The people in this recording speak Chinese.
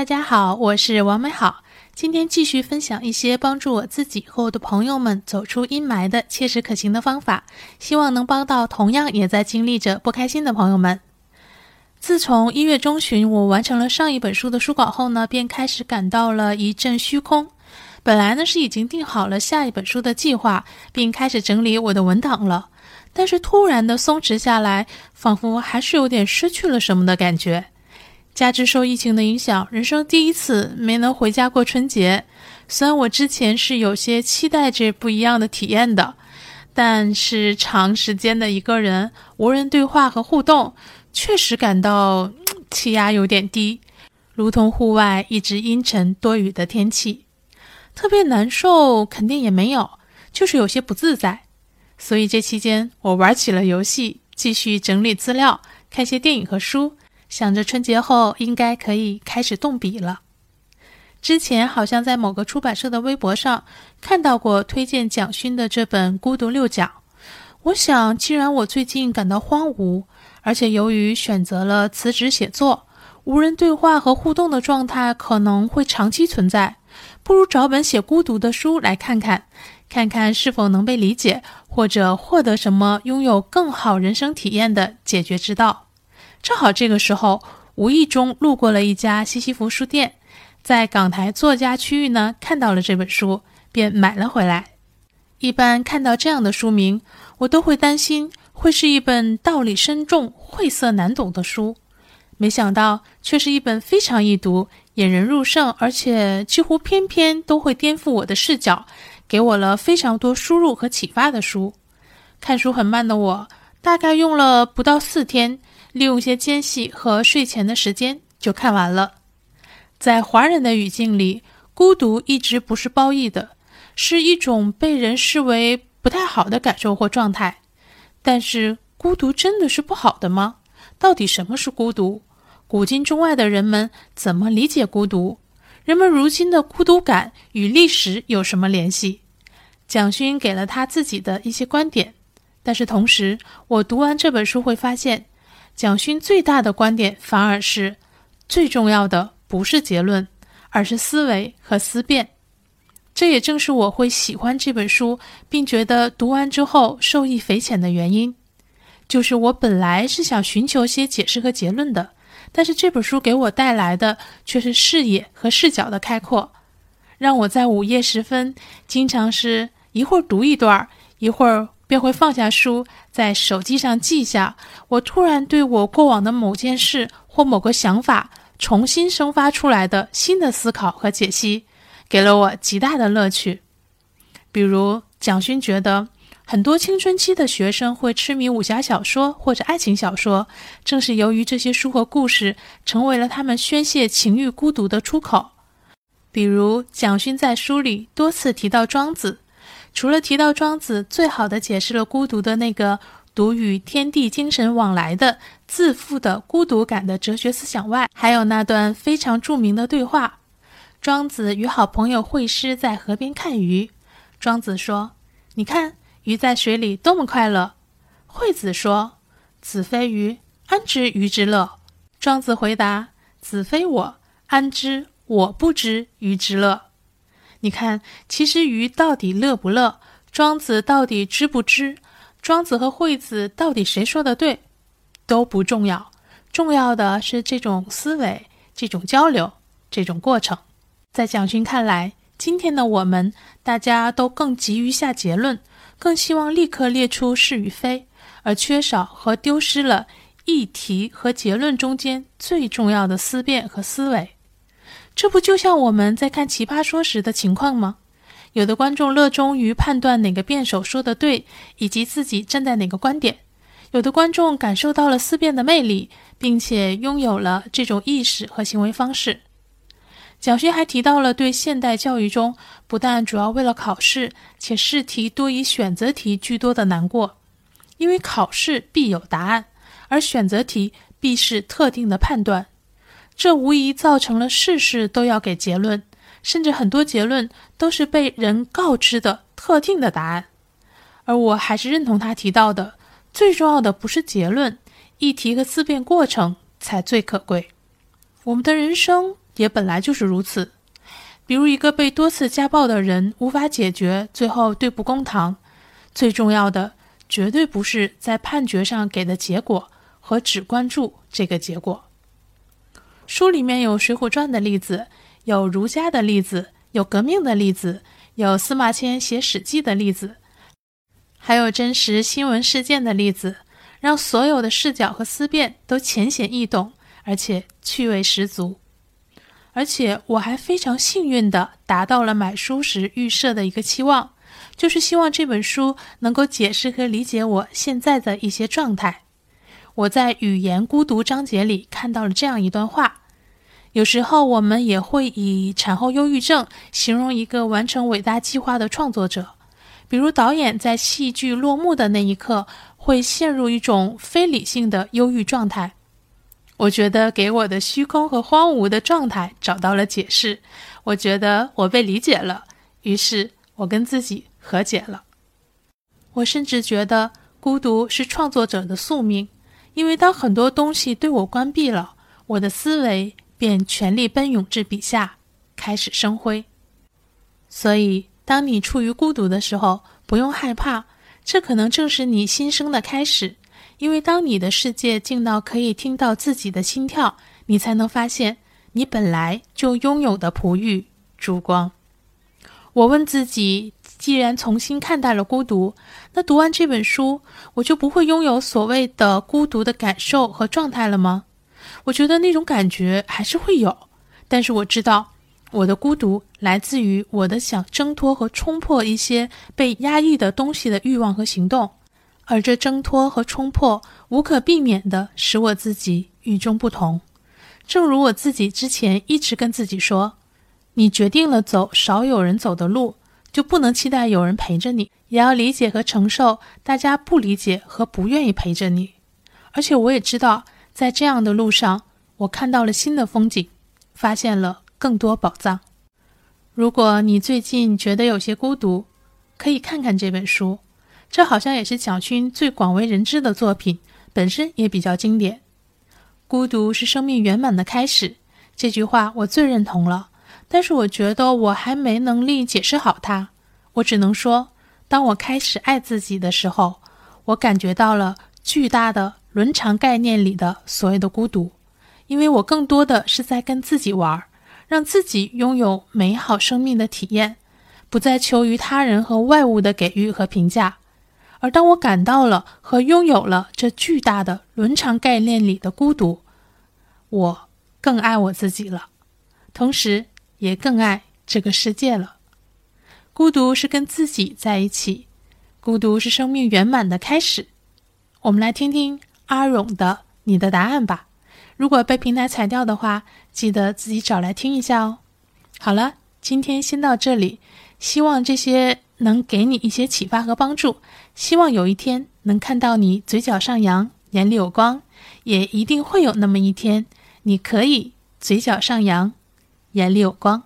大家好，我是王美好。今天继续分享一些帮助我自己和我的朋友们走出阴霾的切实可行的方法，希望能帮到同样也在经历着不开心的朋友们。自从一月中旬我完成了上一本书的书稿后呢，便开始感到了一阵虚空。本来呢是已经定好了下一本书的计划，并开始整理我的文档了，但是突然的松弛下来，仿佛还是有点失去了什么的感觉。加之受疫情的影响，人生第一次没能回家过春节。虽然我之前是有些期待这不一样的体验的，但是长时间的一个人无人对话和互动，确实感到气压有点低，如同户外一直阴沉多雨的天气。特别难受肯定也没有，就是有些不自在。所以这期间我玩起了游戏，继续整理资料，看些电影和书。想着春节后应该可以开始动笔了。之前好像在某个出版社的微博上看到过推荐蒋勋的这本《孤独六讲》。我想，既然我最近感到荒芜，而且由于选择了辞职写作，无人对话和互动的状态可能会长期存在，不如找本写孤独的书来看看，看看是否能被理解，或者获得什么拥有更好人生体验的解决之道。正好这个时候，无意中路过了一家西西弗书店，在港台作家区域呢看到了这本书，便买了回来。一般看到这样的书名，我都会担心会是一本道理深重、晦涩难懂的书，没想到却是一本非常易读、引人入胜，而且几乎篇篇都会颠覆我的视角，给我了非常多输入和启发的书。看书很慢的我，大概用了不到四天。利用些间隙和睡前的时间就看完了。在华人的语境里，孤独一直不是褒义的，是一种被人视为不太好的感受或状态。但是，孤独真的是不好的吗？到底什么是孤独？古今中外的人们怎么理解孤独？人们如今的孤独感与历史有什么联系？蒋勋给了他自己的一些观点，但是同时，我读完这本书会发现。蒋勋最大的观点反而是，最重要的不是结论，而是思维和思辨。这也正是我会喜欢这本书，并觉得读完之后受益匪浅的原因。就是我本来是想寻求些解释和结论的，但是这本书给我带来的却是视野和视角的开阔，让我在午夜时分经常是一会儿读一段儿，一会儿。便会放下书，在手机上记下。我突然对我过往的某件事或某个想法重新生发出来的新的思考和解析，给了我极大的乐趣。比如，蒋勋觉得很多青春期的学生会痴迷武侠小说或者爱情小说，正是由于这些书和故事成为了他们宣泄情欲孤独的出口。比如，蒋勋在书里多次提到庄子。除了提到庄子最好的解释了孤独的那个独与天地精神往来的自负的孤独感的哲学思想外，还有那段非常著名的对话：庄子与好朋友惠施在河边看鱼。庄子说：“你看鱼在水里多么快乐。”惠子说：“子非鱼，安知鱼之乐？”庄子回答：“子非我，安知我不知鱼之乐？”你看，其实鱼到底乐不乐？庄子到底知不知？庄子和惠子到底谁说的对？都不重要，重要的是这种思维、这种交流、这种过程。在蒋勋看来，今天的我们大家都更急于下结论，更希望立刻列出是与非，而缺少和丢失了议题和结论中间最重要的思辨和思维。这不就像我们在看《奇葩说》时的情况吗？有的观众热衷于判断哪个辩手说的对，以及自己站在哪个观点；有的观众感受到了思辨的魅力，并且拥有了这种意识和行为方式。蒋勋还提到了对现代教育中不但主要为了考试，且试题多以选择题居多的难过，因为考试必有答案，而选择题必是特定的判断。这无疑造成了事事都要给结论，甚至很多结论都是被人告知的特定的答案。而我还是认同他提到的，最重要的不是结论，议题和思辨过程才最可贵。我们的人生也本来就是如此。比如一个被多次家暴的人无法解决，最后对簿公堂。最重要的，绝对不是在判决上给的结果，和只关注这个结果。书里面有《水浒传》的例子，有儒家的例子，有革命的例子，有司马迁写《史记》的例子，还有真实新闻事件的例子，让所有的视角和思辨都浅显易懂，而且趣味十足。而且我还非常幸运地达到了买书时预设的一个期望，就是希望这本书能够解释和理解我现在的一些状态。我在语言孤独章节里看到了这样一段话。有时候我们也会以产后忧郁症形容一个完成伟大计划的创作者，比如导演在戏剧落幕的那一刻会陷入一种非理性的忧郁状态。我觉得给我的虚空和荒芜的状态找到了解释，我觉得我被理解了，于是我跟自己和解了。我甚至觉得孤独是创作者的宿命，因为当很多东西对我关闭了，我的思维。便全力奔涌至笔下，开始生辉。所以，当你处于孤独的时候，不用害怕，这可能正是你新生的开始。因为当你的世界静到可以听到自己的心跳，你才能发现你本来就拥有的璞玉珠光。我问自己：既然重新看待了孤独，那读完这本书，我就不会拥有所谓的孤独的感受和状态了吗？我觉得那种感觉还是会有，但是我知道我的孤独来自于我的想挣脱和冲破一些被压抑的东西的欲望和行动，而这挣脱和冲破无可避免地使我自己与众不同。正如我自己之前一直跟自己说：“你决定了走少有人走的路，就不能期待有人陪着你，也要理解和承受大家不理解和不愿意陪着你。”而且我也知道。在这样的路上，我看到了新的风景，发现了更多宝藏。如果你最近觉得有些孤独，可以看看这本书。这好像也是蒋勋最广为人知的作品，本身也比较经典。孤独是生命圆满的开始，这句话我最认同了。但是我觉得我还没能力解释好它。我只能说，当我开始爱自己的时候，我感觉到了巨大的。伦常概念里的所谓的孤独，因为我更多的是在跟自己玩，让自己拥有美好生命的体验，不再求于他人和外物的给予和评价。而当我感到了和拥有了这巨大的伦常概念里的孤独，我更爱我自己了，同时也更爱这个世界了。孤独是跟自己在一起，孤独是生命圆满的开始。我们来听听。阿勇的你的答案吧。如果被平台裁掉的话，记得自己找来听一下哦。好了，今天先到这里。希望这些能给你一些启发和帮助。希望有一天能看到你嘴角上扬，眼里有光。也一定会有那么一天，你可以嘴角上扬，眼里有光。